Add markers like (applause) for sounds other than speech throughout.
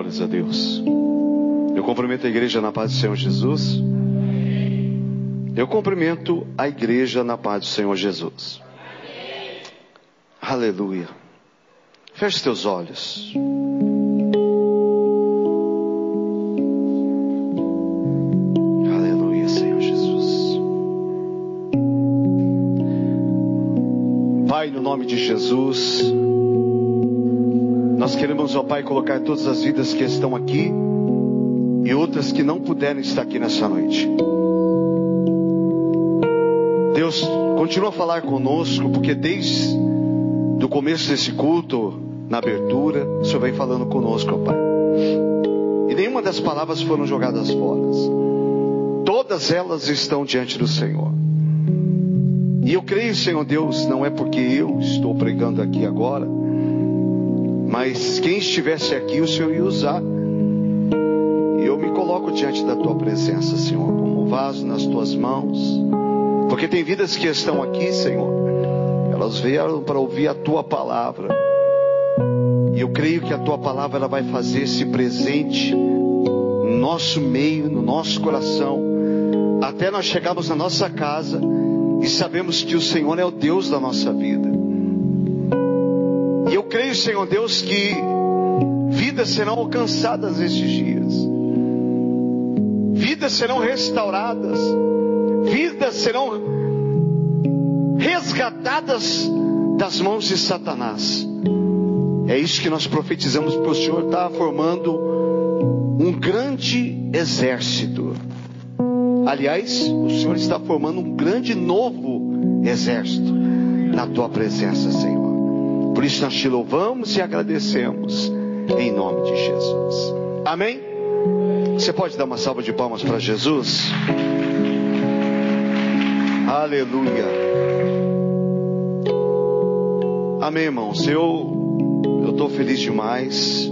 Glórias a Deus. Eu cumprimento a igreja na paz do Senhor Jesus. Eu cumprimento a igreja na paz do Senhor Jesus. Aleluia. Feche teus olhos. Aleluia, Senhor Jesus. Pai, no nome de Jesus, nós queremos, ó Pai, colocar todas as vidas que estão aqui e outras que não puderam estar aqui nessa noite. Deus, continua a falar conosco, porque desde o começo desse culto, na abertura, o Senhor vem falando conosco, ó Pai. E nenhuma das palavras foram jogadas fora. Todas elas estão diante do Senhor. E eu creio, Senhor Deus, não é porque eu estou pregando aqui agora, mas quem estivesse aqui, o Senhor ia usar. E eu me coloco diante da tua presença, Senhor, como um vaso nas tuas mãos. Porque tem vidas que estão aqui, Senhor, elas vieram para ouvir a tua palavra. E eu creio que a tua palavra ela vai fazer esse presente no nosso meio, no nosso coração, até nós chegarmos na nossa casa e sabemos que o Senhor é o Deus da nossa vida. Creio, Senhor Deus, que vidas serão alcançadas estes dias, vidas serão restauradas, vidas serão resgatadas das mãos de Satanás. É isso que nós profetizamos, porque o Senhor está formando um grande exército. Aliás, o Senhor está formando um grande novo exército na tua presença, Senhor. Por isso nós te louvamos e agradecemos em nome de Jesus. Amém? Você pode dar uma salva de palmas para Jesus? Aleluia. Amém, irmãos. Eu eu estou feliz demais.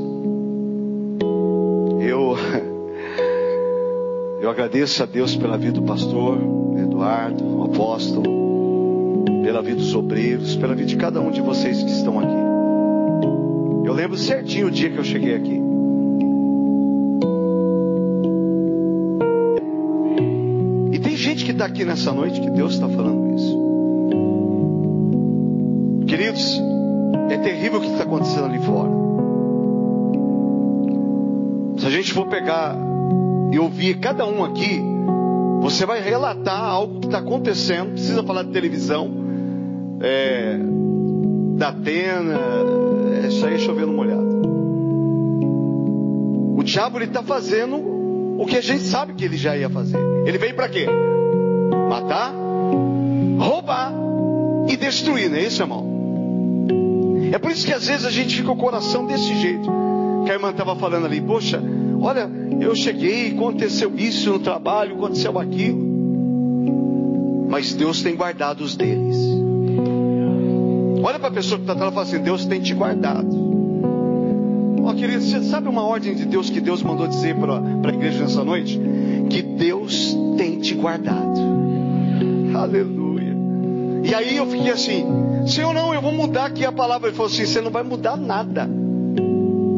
Eu (laughs) eu agradeço a Deus pela vida do pastor Eduardo, o apóstolo, pela vida dos obreiros, pela vida de cada um de vocês que estão aqui. Eu lembro certinho o dia que eu cheguei aqui. E tem gente que está aqui nessa noite que Deus está falando isso. Queridos, é terrível o que está acontecendo ali fora. Se a gente for pegar e ouvir cada um aqui, você vai relatar algo que está acontecendo. Precisa falar de televisão, é, da Atena, é, isso aí é chovendo molhado. O diabo está fazendo o que a gente sabe que ele já ia fazer. Ele veio para quê? Matar, roubar e destruir, não é isso, irmão? É por isso que às vezes a gente fica o coração desse jeito. Que a irmã estava falando ali, poxa, olha, eu cheguei, aconteceu isso no trabalho, aconteceu aquilo. Mas Deus tem guardado os deles. Olha para a pessoa que está atrás e fala assim: Deus tem te guardado. Ó, querido, você sabe uma ordem de Deus que Deus mandou dizer para a igreja nessa noite? Que Deus tem te guardado. Aleluia. E aí eu fiquei assim: Senhor, não, eu vou mudar aqui a palavra. Ele falou assim: Você não vai mudar nada.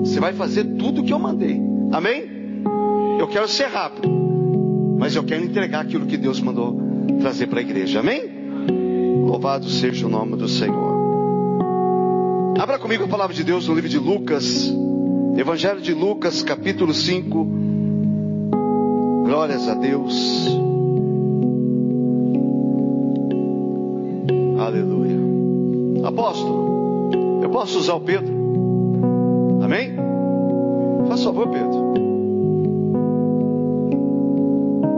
Você vai fazer tudo o que eu mandei. Amém? Eu quero ser rápido. Mas eu quero entregar aquilo que Deus mandou trazer para a igreja. Amém? Louvado seja o nome do Senhor. Abra comigo a palavra de Deus no livro de Lucas. Evangelho de Lucas, capítulo 5. Glórias a Deus. Aleluia. Apóstolo, eu posso usar o Pedro? Amém? Faz favor, Pedro.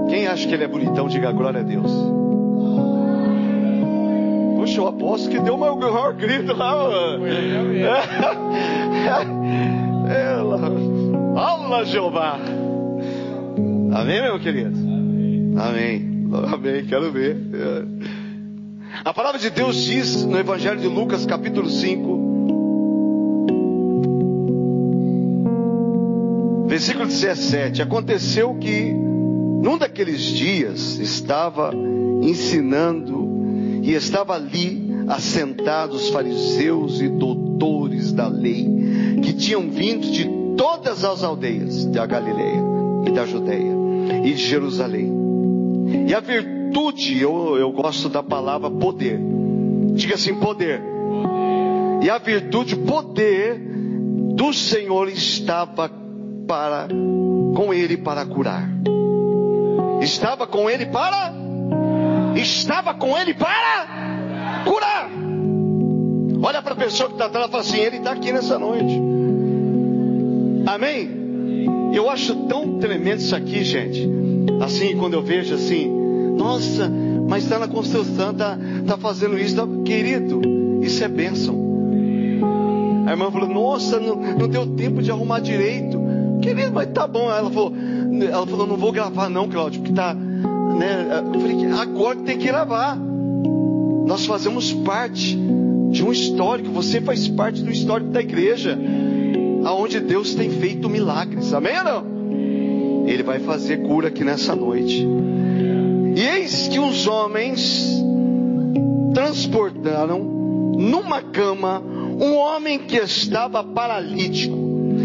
Quem acha que ele é bonitão, diga glória a Deus. Apóstolo que deu o maior grito lá. (laughs) Ela. Alma Jeová. Amém, meu querido? Amém. Amém. Quero ver. A palavra de Deus diz no Evangelho de Lucas, capítulo 5, versículo 17: Aconteceu que, num daqueles dias, estava ensinando, e estava ali assentados fariseus e doutores da lei, que tinham vindo de todas as aldeias da Galileia e da Judéia e de Jerusalém. E a virtude, eu, eu gosto da palavra poder. Diga assim, poder. E a virtude, poder do Senhor estava para com ele para curar. Estava com ele para estava com ele para curar. Olha para a pessoa que está atrás e fala assim: Ele está aqui nessa noite. Amém? Eu acho tão tremendo isso aqui, gente. Assim, quando eu vejo assim, nossa, mas está na construção, está tá fazendo isso, tá... querido, isso é bênção. A irmã falou, nossa, não, não deu tempo de arrumar direito. Querido, mas tá bom. Ela falou, ela falou, não vou gravar não, Cláudio, porque tá, né? Eu falei, agora tem que gravar. Nós fazemos parte de um histórico, você faz parte do histórico da igreja, aonde Deus tem feito milagres. Amém ou não? Ele vai fazer cura aqui nessa noite. E eis que os homens transportaram numa cama um homem que estava paralítico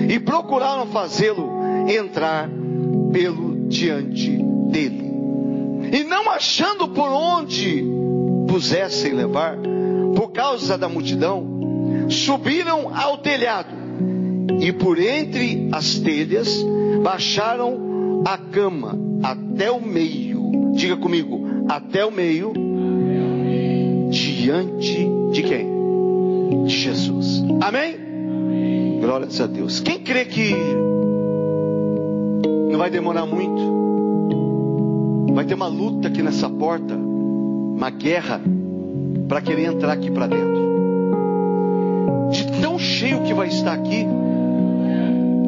e procuraram fazê-lo entrar pelo diante dele. E não achando por onde pusessem levar, por causa da multidão, subiram ao telhado e por entre as telhas baixaram a cama até o meio. Diga comigo, até o meio, diante de quem? De Jesus. Amém? Glórias a Deus. Quem crê que não vai demorar muito? Vai ter uma luta aqui nessa porta, uma guerra para querer entrar aqui para dentro. De tão cheio que vai estar aqui,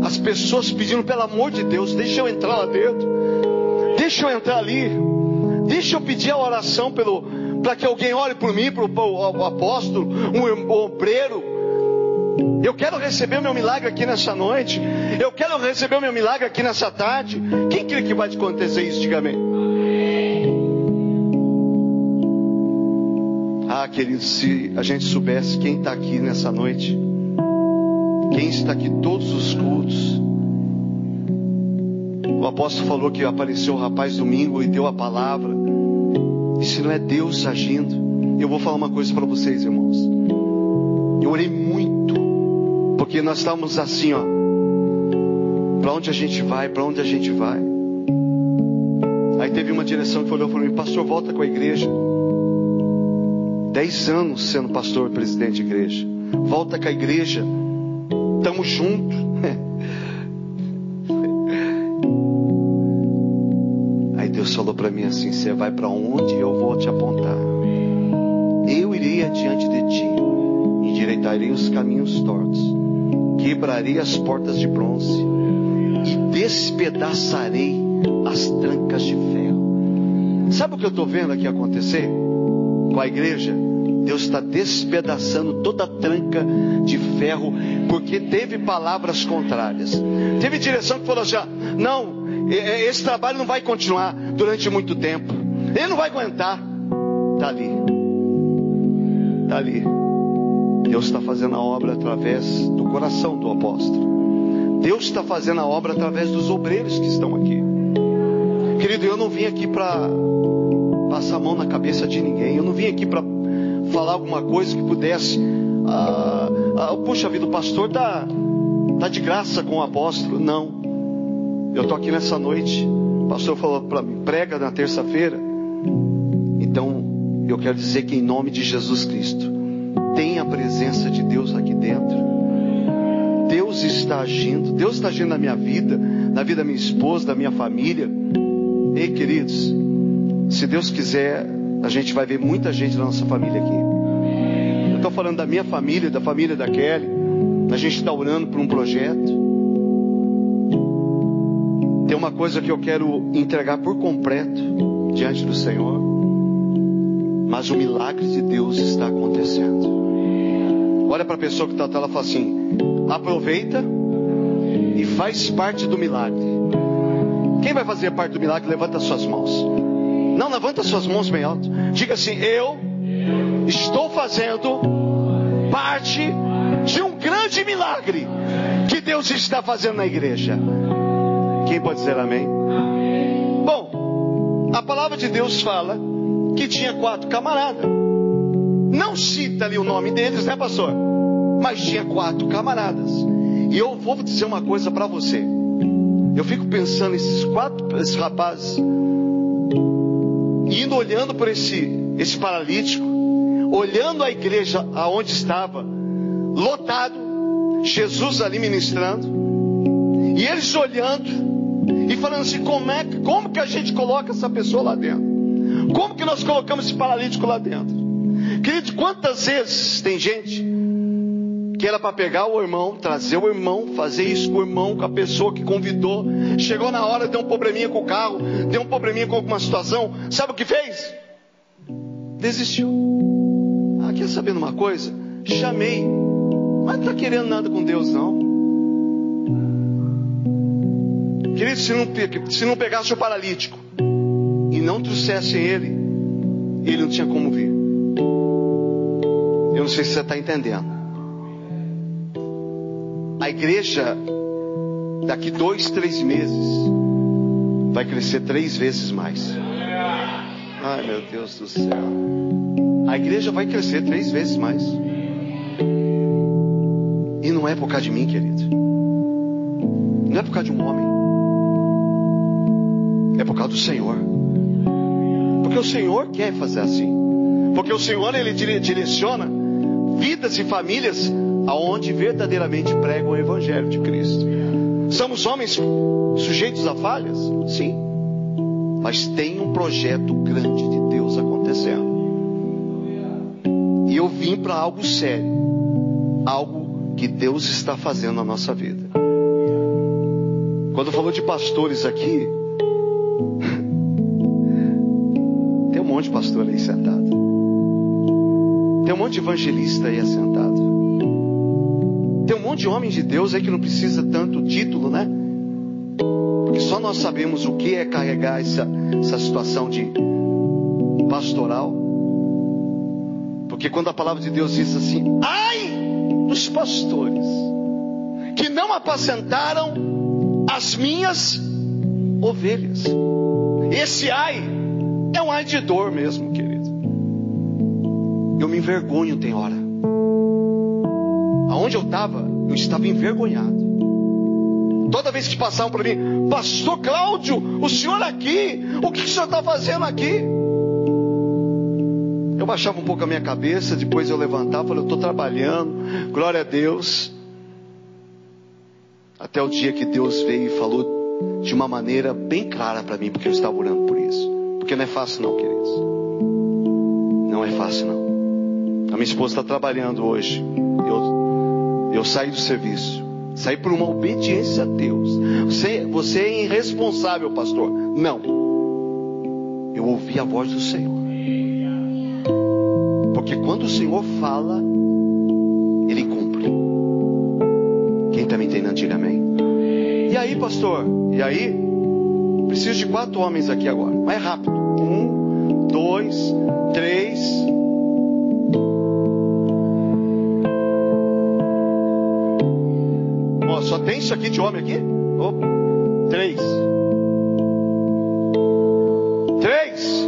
as pessoas pedindo pelo amor de Deus, deixa eu entrar lá dentro, deixa eu entrar ali, deixa eu pedir a oração pelo para que alguém ore por mim, para o apóstolo, um obreiro, eu quero receber o meu milagre aqui nessa noite. Eu quero receber o meu milagre aqui nessa tarde. Quem crê que vai acontecer isso? Diga amém. Querido, se a gente soubesse quem está aqui nessa noite, quem está aqui todos os cultos. O apóstolo falou que apareceu o rapaz domingo e deu a palavra. E se não é Deus agindo, eu vou falar uma coisa para vocês, irmãos. Eu orei muito porque nós estávamos assim, ó. Para onde a gente vai? Para onde a gente vai? Aí teve uma direção que falou para mim, pastor, volta com a igreja. Dez anos sendo pastor e presidente de igreja. Volta com a igreja. Tamo junto. (laughs) Aí Deus falou para mim assim: Você vai para onde eu vou te apontar. Eu irei adiante de ti, endireitarei os caminhos tortos quebrarei as portas de bronze e despedaçarei as trancas de ferro. Sabe o que eu estou vendo aqui acontecer a igreja? Deus está despedaçando toda a tranca de ferro, porque teve palavras contrárias. Teve direção que falou assim: não, esse trabalho não vai continuar durante muito tempo. Ele não vai aguentar. Está ali. Está ali. Deus está fazendo a obra através do coração do apóstolo. Deus está fazendo a obra através dos obreiros que estão aqui. Querido, eu não vim aqui para passar a mão na cabeça de ninguém. Eu não vim aqui para falar alguma coisa que pudesse. Ah, ah, puxa vida, o pastor está tá de graça com o apóstolo. Não. Eu estou aqui nessa noite. O pastor falou para mim: prega na terça-feira. Então, eu quero dizer que em nome de Jesus Cristo tem a presença de Deus aqui dentro. Deus está agindo, Deus está agindo na minha vida, na vida da minha esposa, da minha família. Ei, queridos, se Deus quiser, a gente vai ver muita gente da nossa família aqui. Eu estou falando da minha família, da família da Kelly. A gente está orando por um projeto. Tem uma coisa que eu quero entregar por completo diante do Senhor. Mas o milagre de Deus está acontecendo. Olha para a pessoa que está lá e fala assim: aproveita e faz parte do milagre. Quem vai fazer parte do milagre? Levanta suas mãos. Não, levanta suas mãos bem alto. Diga assim: Eu estou fazendo parte de um grande milagre que Deus está fazendo na igreja? Quem pode dizer amém? Bom, a palavra de Deus fala que tinha quatro camaradas. Não cita ali o nome deles, né, pastor? Mas tinha quatro camaradas. E eu vou dizer uma coisa para você. Eu fico pensando esses quatro esses rapazes indo olhando por esse esse paralítico, olhando a igreja aonde estava, lotado, Jesus ali ministrando, e eles olhando e falando assim: como é como que a gente coloca essa pessoa lá dentro? Como que nós colocamos esse paralítico lá dentro? Querido, quantas vezes tem gente que era para pegar o irmão, trazer o irmão, fazer isso com o irmão, com a pessoa que convidou, chegou na hora, deu um probleminha com o carro, deu um probleminha com alguma situação, sabe o que fez? Desistiu. Ah, quer saber uma coisa? Chamei, mas não está querendo nada com Deus, não. Querido, se não, se não pegasse o paralítico e não trouxesse ele, ele não tinha como vir. Eu não sei se você está entendendo. A igreja, daqui dois, três meses, vai crescer três vezes mais. Ai meu Deus do céu. A igreja vai crescer três vezes mais. E não é por causa de mim, querido. Não é por causa de um homem. É por causa do Senhor. Porque o Senhor quer fazer assim. Porque o Senhor, Ele direciona vidas e famílias aonde verdadeiramente pregam o Evangelho de Cristo. Somos homens sujeitos a falhas? Sim. Mas tem um projeto grande de Deus acontecendo. E eu vim para algo sério. Algo que Deus está fazendo na nossa vida. Quando falou de pastores aqui, (laughs) tem um monte de pastor aí sentado. Tem um monte de evangelista aí assentado. Monte de homem de Deus aí que não precisa tanto título, né? Porque só nós sabemos o que é carregar essa, essa situação de pastoral. Porque quando a palavra de Deus diz assim: ai dos pastores que não apacentaram as minhas ovelhas. Esse ai é um ai de dor mesmo, querido. Eu me envergonho tem hora. Aonde eu estava, eu estava envergonhado. Toda vez que passavam para mim, Pastor Cláudio, o senhor aqui, o que o senhor está fazendo aqui? Eu baixava um pouco a minha cabeça, depois eu levantava, falei, eu estou trabalhando, glória a Deus. Até o dia que Deus veio e falou de uma maneira bem clara para mim, porque eu estava orando por isso. Porque não é fácil não, queridos. Não é fácil não. A minha esposa está trabalhando hoje. Eu, eu saí do serviço. Saí por uma obediência a Deus. Você, você é irresponsável, pastor. Não. Eu ouvi a voz do Senhor. Porque quando o Senhor fala, Ele cumpre. Quem está me entendendo, diga amém. E aí, pastor? E aí? Preciso de quatro homens aqui agora. Mais rápido. Um, dois, três. Só tem isso aqui de homem aqui? Opa. Três. Três.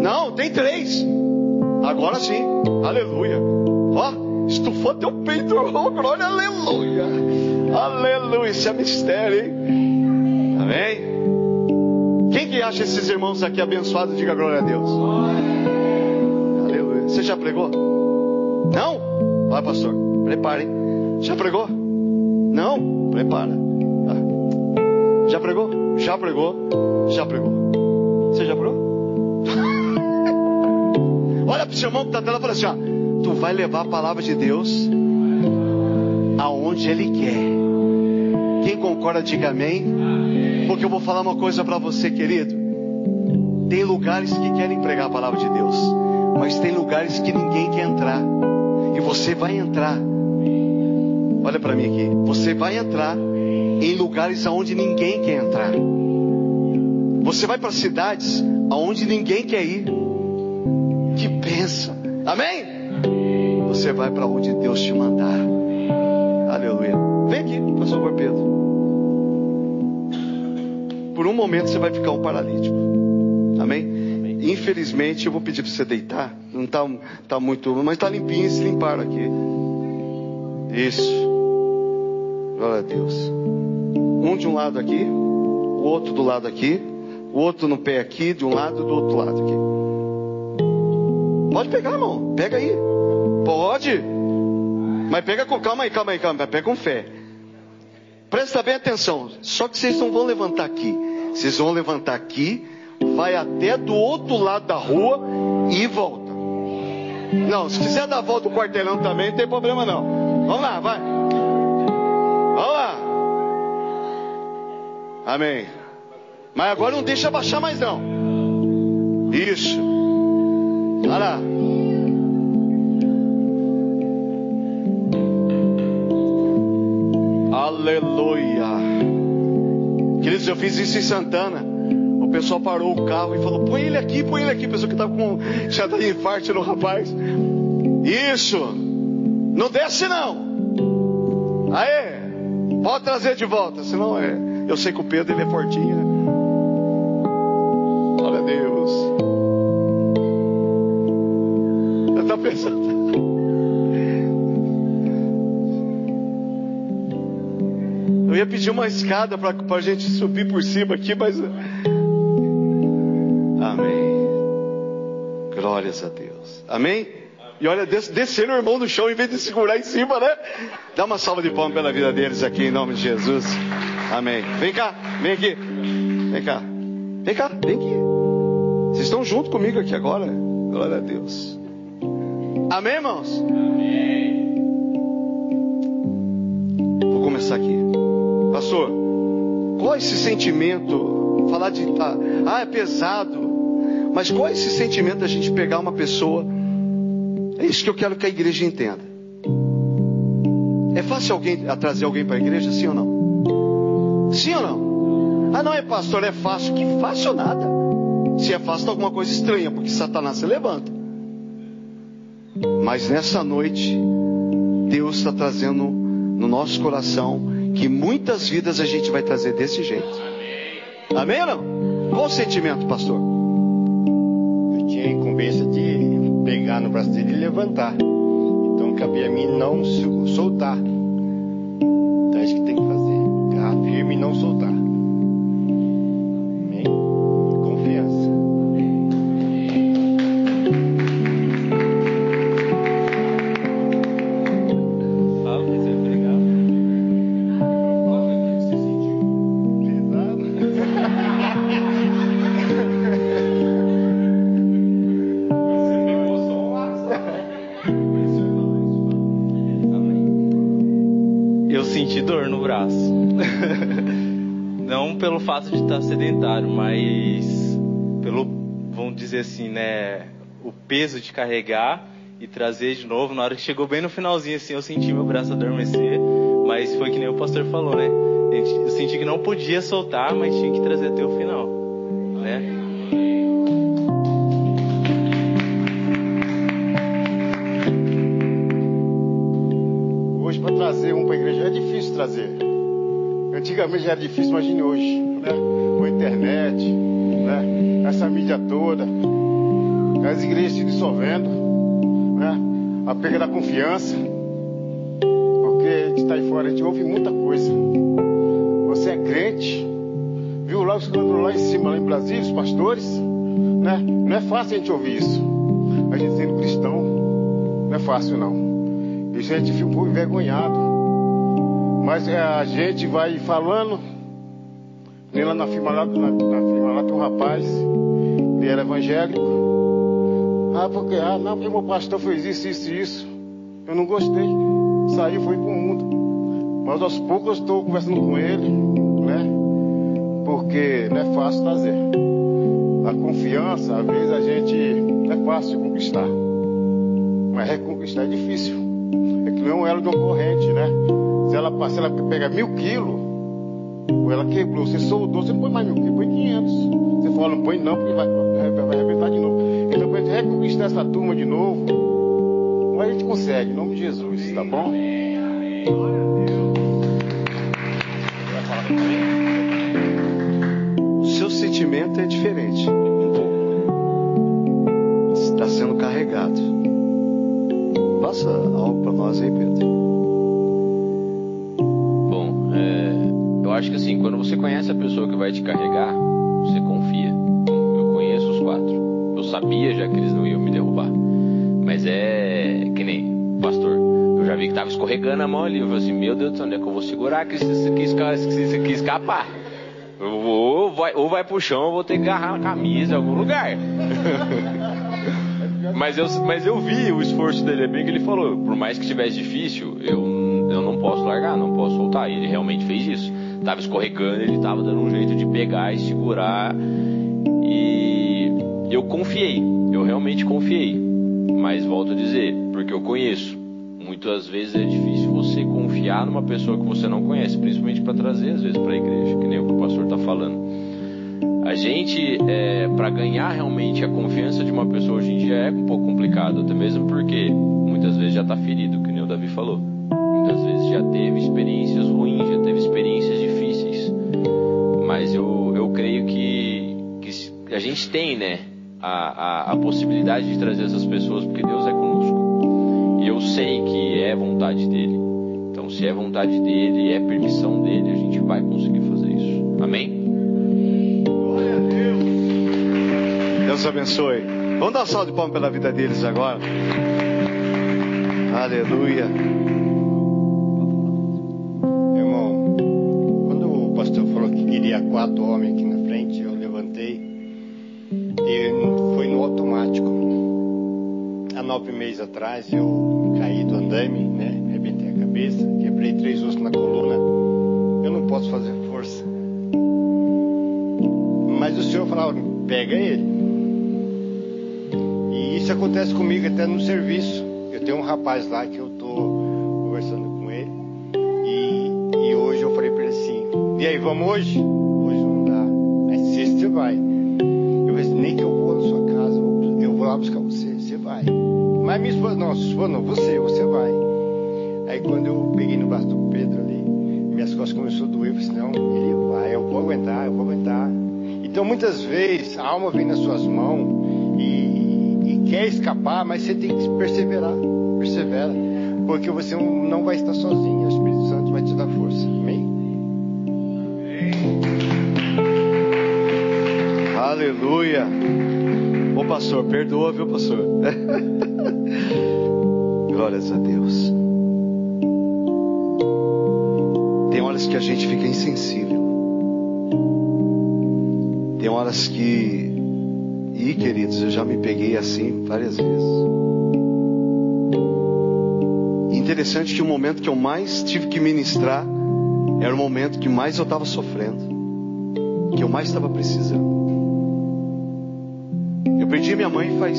Não, tem três. Agora sim. Aleluia. Ó, estufou teu peito. Glória, aleluia. Aleluia. Isso é mistério, hein? Amém? Quem que acha esses irmãos aqui abençoados? Diga glória a Deus. Aleluia. Você já pregou? Não? Vai, pastor. Prepare. Já pregou? Não? Prepara. Ah. Já pregou? Já pregou? Já pregou. Você já pregou? (laughs) Olha para o seu irmão que está tela e fala assim: ó, Tu vai levar a palavra de Deus aonde Ele quer. Quem concorda, diga amém. Porque eu vou falar uma coisa para você, querido. Tem lugares que querem pregar a palavra de Deus, mas tem lugares que ninguém quer entrar. E você vai entrar. Olha para mim aqui. Você vai entrar em lugares aonde ninguém quer entrar. Você vai para cidades aonde ninguém quer ir. Que pensa. Amém? Você vai para onde Deus te mandar. Aleluia. Vem aqui, pastor Pedro. Por um momento você vai ficar um paralítico. Amém. Infelizmente eu vou pedir para você deitar. Não está tá muito, mas está limpinho, se limparam aqui. Isso. Glória a Deus. Um de um lado aqui, o outro do lado aqui, o outro no pé aqui, de um lado do outro lado aqui. Pode pegar, irmão. Pega aí. Pode. Mas pega com calma aí, calma aí, calma aí. Pega com fé. Presta bem atenção. Só que vocês não vão levantar aqui. Vocês vão levantar aqui, vai até do outro lado da rua e volta. Não, se quiser dar a volta do quarteirão também, não tem problema não. Vamos lá, vai. Amém. Mas agora não deixa baixar mais não. Isso. Olha lá. Aleluia. Queridos, eu fiz isso em Santana. O pessoal parou o carro e falou: põe ele aqui, põe ele aqui. Pessoa que estava com já de infarto no rapaz. Isso. Não desce não. Aê. Pode trazer de volta, senão é. Eu sei que o Pedro ele é fortinho. Né? Glória a Deus. Você está pensando? Eu ia pedir uma escada para a gente subir por cima aqui, mas. Amém. Glórias a Deus. Amém? E olha, descendo o irmão no chão em vez de segurar em cima, né? Dá uma salva de palmas pela vida deles aqui, em nome de Jesus. Amém. Vem cá, vem aqui. Vem cá. Vem cá, vem aqui. Vocês estão junto comigo aqui agora? Glória a Deus. Amém, irmãos? Amém. Vou começar aqui. Pastor, qual é esse sentimento? Falar de. Ah, ah, é pesado. Mas qual é esse sentimento da gente pegar uma pessoa? É isso que eu quero que a igreja entenda. É fácil alguém trazer alguém para a igreja, sim ou não? Sim ou não? Ah, não é pastor, é fácil. Que fácil nada. Se é fácil, tá alguma coisa estranha, porque Satanás se levanta. Mas nessa noite, Deus está trazendo no nosso coração que muitas vidas a gente vai trazer desse jeito. Amém ou não? Qual o sentimento, pastor? Eu tinha a incumbência de pegar no braço dele e levantar. Então cabia a mim não soltar. Fato de estar sedentário, mas pelo, vamos dizer assim, né, o peso de carregar e trazer de novo, na hora que chegou bem no finalzinho assim, eu senti meu braço adormecer, mas foi que nem o pastor falou, né? Eu senti que não podia soltar, mas tinha que trazer até o final, né? Hoje para trazer um para a igreja é difícil trazer. Antigamente era difícil, imagine hoje dissolvendo, né? A perda da confiança, porque a gente está aí fora, a gente ouve muita coisa. Você é crente, viu lá os lá em cima, lá em Brasília, os pastores, né? Não é fácil a gente ouvir isso. A gente sendo cristão, não é fácil não. E a gente fica um pouco envergonhado. Mas é, a gente vai falando nem lá na firma lá, na, na firma lá tem um rapaz, ele era evangélico. Ah, porque, ah, não, porque meu pastor fez isso, isso e isso. Eu não gostei. Saí, fui pro mundo. Mas aos poucos eu estou conversando com ele, né? Porque não é fácil trazer. A confiança, às vezes a gente não é fácil conquistar. Mas reconquistar é difícil. É que não é um elo de uma corrente, né? Se ela, se ela pega mil quilos, ou ela quebrou, você soldou, você não põe mais mil, você põe 500. Você fala, não põe não, porque vai, vai arrebentar de novo. Então, para a gente reconquistar essa turma de novo, a gente consegue, em nome de Jesus, tá bom? O seu sentimento é diferente. Um pouco. Está sendo carregado. Passa algo para nós aí, Pedro. Bom, é, eu acho que assim, quando você conhece a pessoa que vai te carregar, sabia já que eles não iam me derrubar. Mas é que nem, pastor, eu já vi que tava escorregando a mão ali. Eu falei assim, meu Deus do céu, onde é que eu vou segurar que isso aqui, isso aqui escapar? Ou, vai, ou vai pro chão, ou vou ter que agarrar na camisa em algum lugar. (laughs) Mas eu, mas eu vi o esforço dele, é bem que ele falou. Por mais que estivesse difícil, eu, eu não posso largar, não posso soltar. E ele realmente fez isso. Tava escorregando, ele tava dando um jeito de pegar e segurar. Eu confiei, eu realmente confiei. Mas volto a dizer, porque eu conheço. Muitas vezes é difícil você confiar numa pessoa que você não conhece, principalmente para trazer às vezes para a igreja, que nem o que o pastor está falando. A gente, é, para ganhar realmente a confiança de uma pessoa hoje em dia é um pouco complicado, até mesmo porque muitas vezes já está ferido, que nem o Davi falou. Muitas vezes já teve experiências ruins, já teve experiências difíceis. Mas eu, eu creio que, que a gente tem, né, a, a, a possibilidade de trazer essas pessoas, porque Deus é conosco. E eu sei que é vontade dele. Então, se é vontade dele, é permissão dele, a gente vai conseguir fazer isso. Amém? Deus abençoe. Vamos dar um salve de palmas pela vida deles agora. Aleluia. Irmão, quando o pastor falou que queria quatro homens aqui nove meses atrás eu caí do andame, né? Arrebentei a cabeça, quebrei três ossos na coluna. Eu não posso fazer força. Mas o senhor falava, pega ele. E isso acontece comigo até no serviço. Eu tenho um rapaz lá que eu tô conversando com ele. E, e hoje eu falei pra ele assim, e aí, vamos hoje? Hoje não dá. Mas sexta você vai. Eu falei assim, nem que eu vou na sua casa, eu- vou lá buscar você. Mas minha esposa, não, sua esposa não, você, você vai. Aí quando eu peguei no braço do Pedro ali, minhas costas começaram a doer, eu falei assim, não, ele vai, eu vou aguentar, eu vou aguentar. Então muitas vezes a alma vem nas suas mãos e, e quer escapar, mas você tem que perseverar, persevera, porque você não vai estar sozinho, o Espírito Santo vai te dar força. Amém? Aleluia. Ô pastor, perdoa, viu, pastor? (laughs) Glórias a Deus. Tem horas que a gente fica insensível. Tem horas que. Ih, queridos, eu já me peguei assim várias vezes. E Interessante que o momento que eu mais tive que ministrar era o momento que mais eu estava sofrendo que eu mais estava precisando. Eu perdi minha mãe faz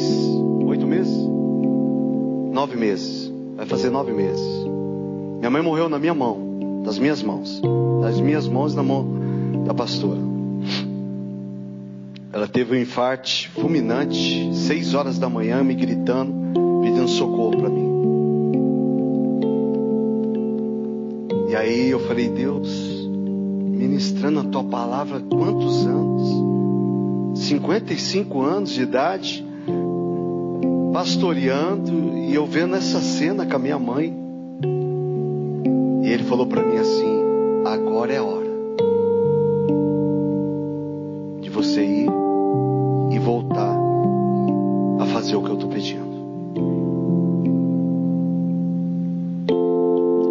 nove meses, vai fazer nove meses. Minha mãe morreu na minha mão, das minhas mãos, das minhas mãos na mão da pastora. Ela teve um infarte fulminante, seis horas da manhã, me gritando, pedindo socorro para mim. E aí eu falei, Deus, ministrando a tua palavra quantos anos? 55 anos de idade, pastoreando e eu vendo essa cena com a minha mãe. E ele falou para mim assim: agora é hora de você ir e voltar a fazer o que eu estou pedindo.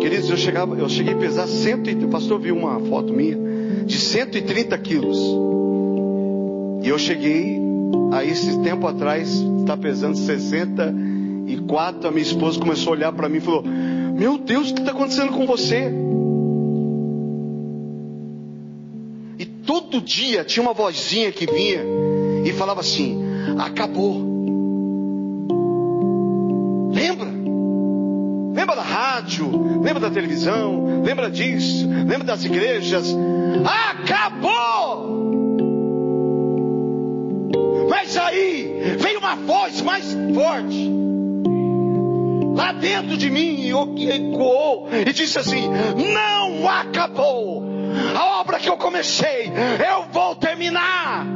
Queridos, eu, chegava, eu cheguei a pesar 100, e- o pastor viu uma foto minha de 130 quilos. E eu cheguei a esse tempo atrás, está pesando 64. A minha esposa começou a olhar para mim e falou: Meu Deus, o que está acontecendo com você? E todo dia tinha uma vozinha que vinha e falava assim: Acabou. Lembra? Lembra da rádio? Lembra da televisão? Lembra disso? Lembra das igrejas? Acabou! Mas aí veio uma voz mais forte. Lá dentro de mim ecoou e disse assim: Não acabou. A obra que eu comecei, eu vou terminar.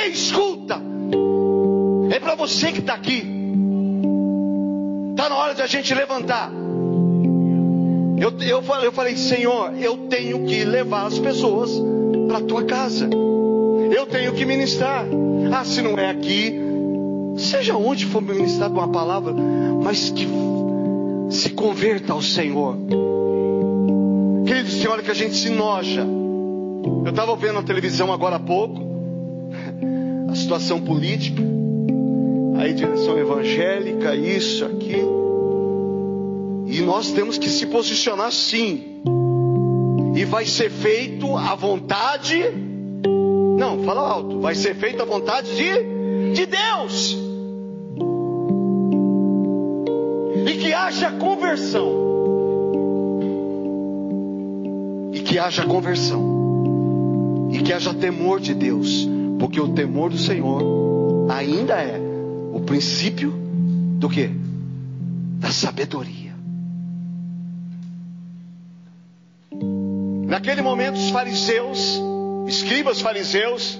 Ei, escuta. É para você que está aqui. Está na hora de a gente levantar. Eu, eu, eu falei, Senhor, eu tenho que levar as pessoas para a tua casa. Eu tenho que ministrar. Ah, se não é aqui, seja onde for ministrado uma palavra, mas que se converta ao Senhor. Queridos, tem hora que a gente se noja. Eu estava vendo na televisão agora há pouco a situação política, aí direção evangélica, isso, aquilo. E nós temos que se posicionar sim. E vai ser feito a vontade. Não, fala alto. Vai ser feito a vontade de, de Deus. E que haja conversão. E que haja conversão. E que haja temor de Deus. Porque o temor do Senhor ainda é o princípio do que? Da sabedoria. Naquele momento, os fariseus, escribas fariseus,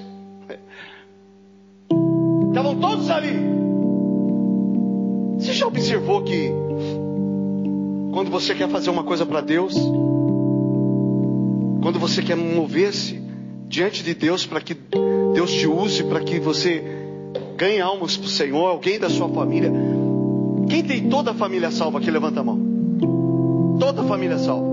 estavam todos ali. Você já observou que quando você quer fazer uma coisa para Deus, quando você quer mover-se diante de Deus para que Deus te use, para que você ganhe almas para o Senhor, alguém da sua família. Quem tem toda a família salva aqui, levanta a mão. Toda a família salva.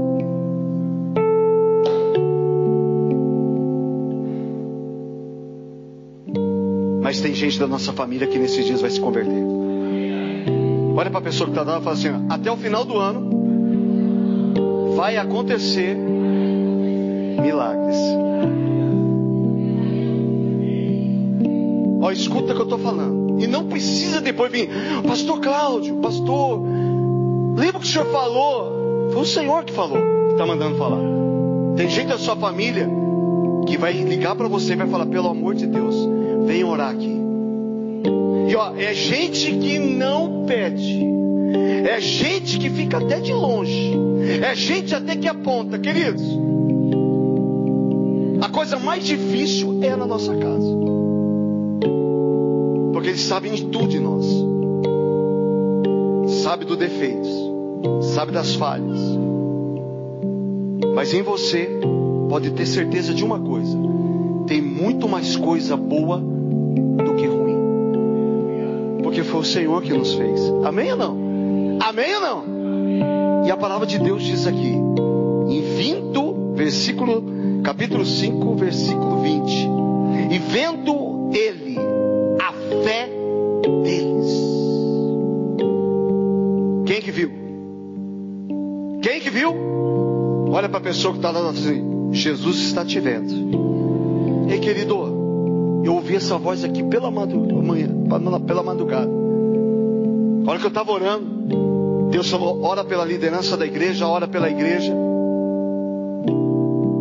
Mas tem gente da nossa família que nesses dias vai se converter. Olha para a pessoa que está dando e fala assim: até o final do ano vai acontecer milagres. Ó, escuta o que eu estou falando. E não precisa depois vir, Pastor Cláudio, Pastor, lembra o que o senhor falou? Foi o Senhor que falou, que está mandando falar. Tem gente da sua família que vai ligar para você e vai falar: pelo amor de Deus, vem orar aqui. E ó, é gente que não pede. É gente que fica até de longe. É gente até que aponta, queridos. A coisa mais difícil é na nossa casa. Porque eles sabem de tudo de nós. Sabe dos defeitos, sabe das falhas. Mas em você pode ter certeza de uma coisa: tem muito mais coisa boa do que ruim. Porque foi o Senhor que nos fez. Amém ou não? Amém ou não? E a palavra de Deus diz aqui, em 20, versículo, capítulo 5, versículo 20. E vendo ele a fé deles. Quem que viu? Quem que viu? Olha para a pessoa que está lá assim, Jesus está te vendo. Ei, querido, eu ouvi essa voz aqui pela madrugada. Pela madrugada. A hora que eu estava orando, Deus falou: ora pela liderança da igreja, ora pela igreja.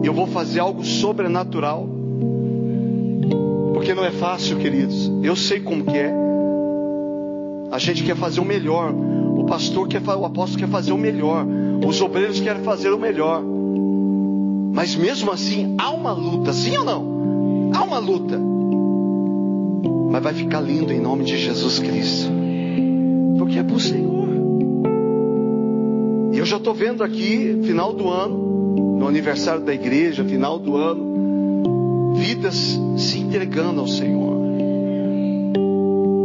Eu vou fazer algo sobrenatural. Porque não é fácil, queridos. Eu sei como que é. A gente quer fazer o melhor. O pastor quer, o apóstolo quer fazer o melhor. Os obreiros querem fazer o melhor. Mas mesmo assim, há uma luta, sim ou não? Há uma luta. Mas vai ficar lindo em nome de Jesus Cristo. Porque é para o Senhor. E eu já estou vendo aqui, final do ano, no aniversário da igreja, final do ano, vidas se entregando ao Senhor.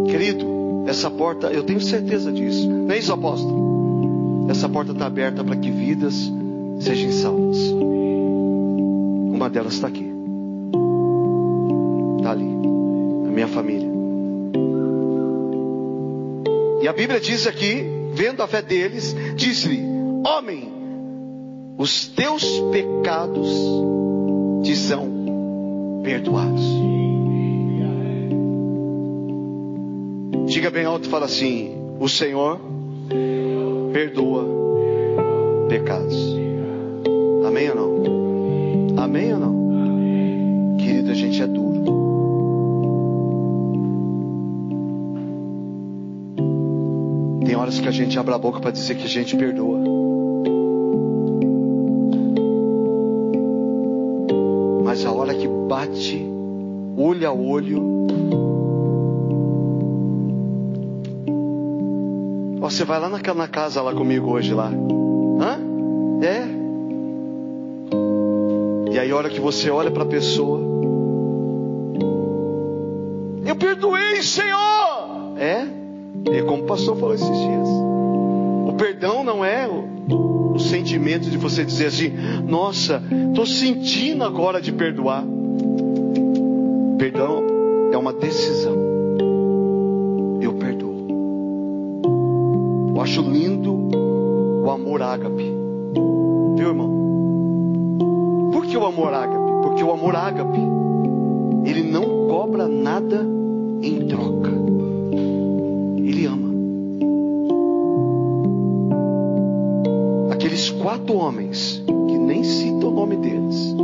Querido, essa porta, eu tenho certeza disso. Não é isso, apóstolo? Essa porta está aberta para que vidas sejam salvas. Uma delas está aqui. E a Bíblia diz aqui, vendo a fé deles, disse-lhe: Homem, os teus pecados te são perdoados. Diga bem alto e fala assim: O Senhor perdoa pecados. Amém ou não? Amém ou não? Querido, a gente é duro. Horas que a gente abre a boca para dizer que a gente perdoa. frente, olho a olho. Ó, você vai lá na, na casa lá comigo hoje lá. Hã? É? E aí a hora que você olha para a pessoa, eu perdoei, Senhor. É? E como o pastor falou esses dias. O perdão não é o, o sentimento de você dizer assim, nossa, estou sentindo agora de perdoar. Perdão é uma decisão. Eu perdoo. Eu acho lindo o amor ágape. Viu, irmão? Por que o amor ágape? Porque o amor ágape, ele não cobra nada em troca. Quatro homens, que nem cita o nome deles,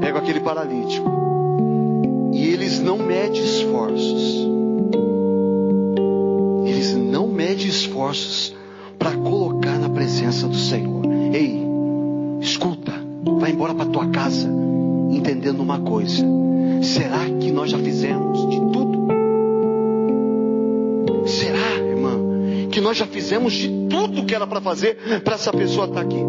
pegam aquele paralítico e eles não medem esforços. Eles não medem esforços para colocar na presença do Senhor. Ei, escuta, vai embora para tua casa entendendo uma coisa. Será que nós já fizemos de tudo? Será, irmã, que nós já fizemos de que era para fazer para essa pessoa estar aqui?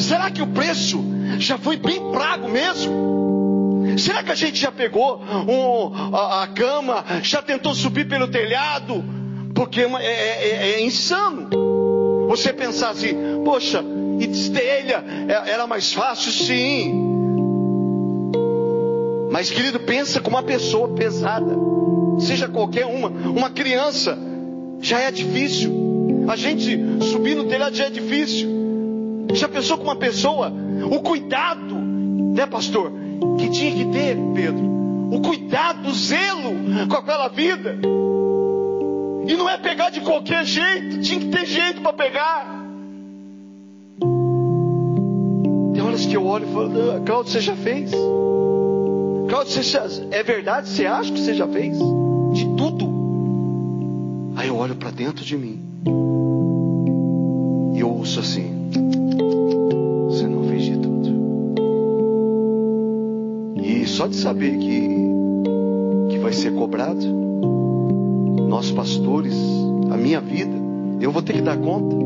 Será que o preço já foi bem pago mesmo? Será que a gente já pegou um, a, a, cama, já tentou subir pelo telhado? Porque é, é, é, é insano. Você pensar assim, poxa, e telha era mais fácil, sim. Mas, querido, pensa com uma pessoa pesada, seja qualquer uma, uma criança, já é difícil. A gente subir no telhado já é difícil. Já pensou com uma pessoa, o cuidado, né, pastor? Que tinha que ter, Pedro, o cuidado, o zelo com aquela vida. E não é pegar de qualquer jeito, tinha que ter jeito para pegar. Tem horas que eu olho e falo, Claudio, você já fez? Claudio, você já, é verdade? Você acha que você já fez? De tudo. Aí eu olho para dentro de mim e eu ouço assim: Você não fez de tudo. E só de saber que, que vai ser cobrado, nós pastores, a minha vida, eu vou ter que dar conta.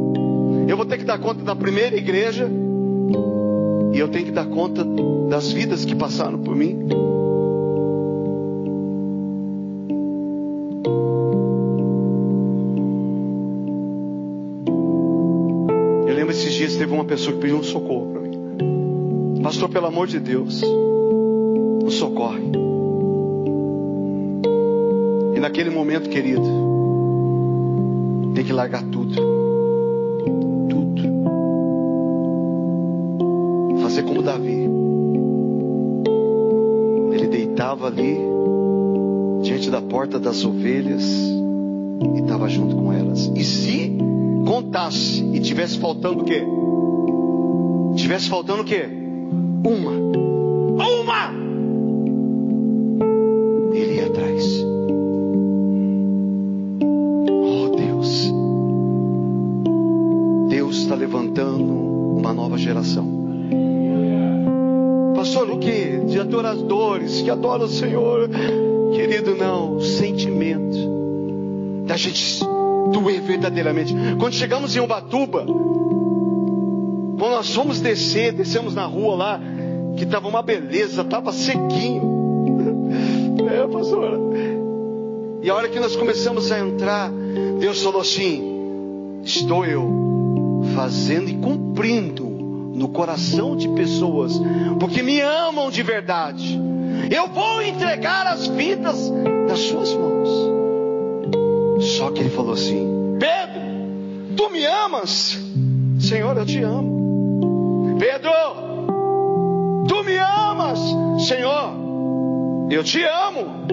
Eu vou ter que dar conta da primeira igreja. E eu tenho que dar conta das vidas que passaram por mim. Teve uma pessoa que pediu um socorro para mim. Pastor, pelo amor de Deus, nos socorre. E naquele momento, querido, tem que largar tudo. Tudo. Fazer como Davi. Ele deitava ali, diante da porta das ovelhas, e estava junto com elas. E se contasse e tivesse faltando o quê? Tivesse faltando o quê? Uma. Uma! Ele ia atrás. Oh Deus. Deus está levantando uma nova geração. Pastor, o que? De adoradores que adoram o Senhor. Querido, não. Sentimento. Da gente doer verdadeiramente. Quando chegamos em Ubatuba, quando nós fomos descer, descemos na rua lá, que estava uma beleza, estava sequinho. (laughs) É, pastora. E a hora que nós começamos a entrar, Deus falou assim: Estou eu fazendo e cumprindo no coração de pessoas, porque me amam de verdade. Eu vou entregar as vidas nas suas mãos. Só que ele falou assim: Pedro, tu me amas? Senhor, eu te amo. Pedro, tu me amas? Senhor, eu te amo.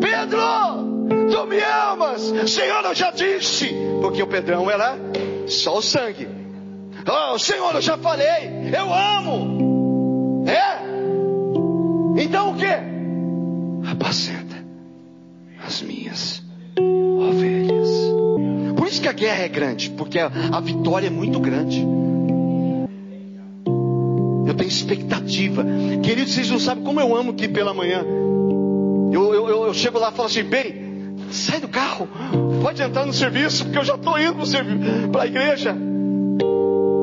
Pedro, tu me amas? Senhor, eu já disse. Porque o Pedrão era só o sangue. Oh, Senhor, eu já falei. Eu amo. É? Então o que? Apacenta as minhas ovelhas. Por isso que a guerra é grande, porque a, a vitória é muito grande. Tenho expectativa. Queridos, vocês não sabem como eu amo que pela manhã. Eu, eu, eu, eu chego lá e falo assim, bem, sai do carro, pode entrar no serviço, porque eu já estou indo para a igreja.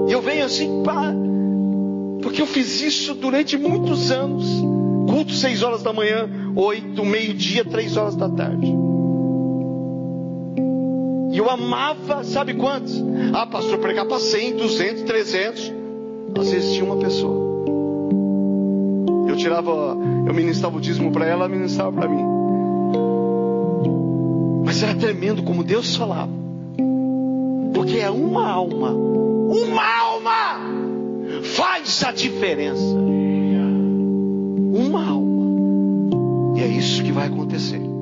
E eu venho assim, pá, porque eu fiz isso durante muitos anos. Culto seis horas da manhã, oito, meio-dia, três horas da tarde. E eu amava, sabe quantos? Ah, pastor, pregar para 100, 200, 300. Às vezes tinha uma pessoa. Eu tirava, eu ministrava o dízimo para ela, ela ministrava para mim. Mas era tremendo como Deus falava. Porque é uma alma, uma alma faz a diferença. Uma alma. E é isso que vai acontecer.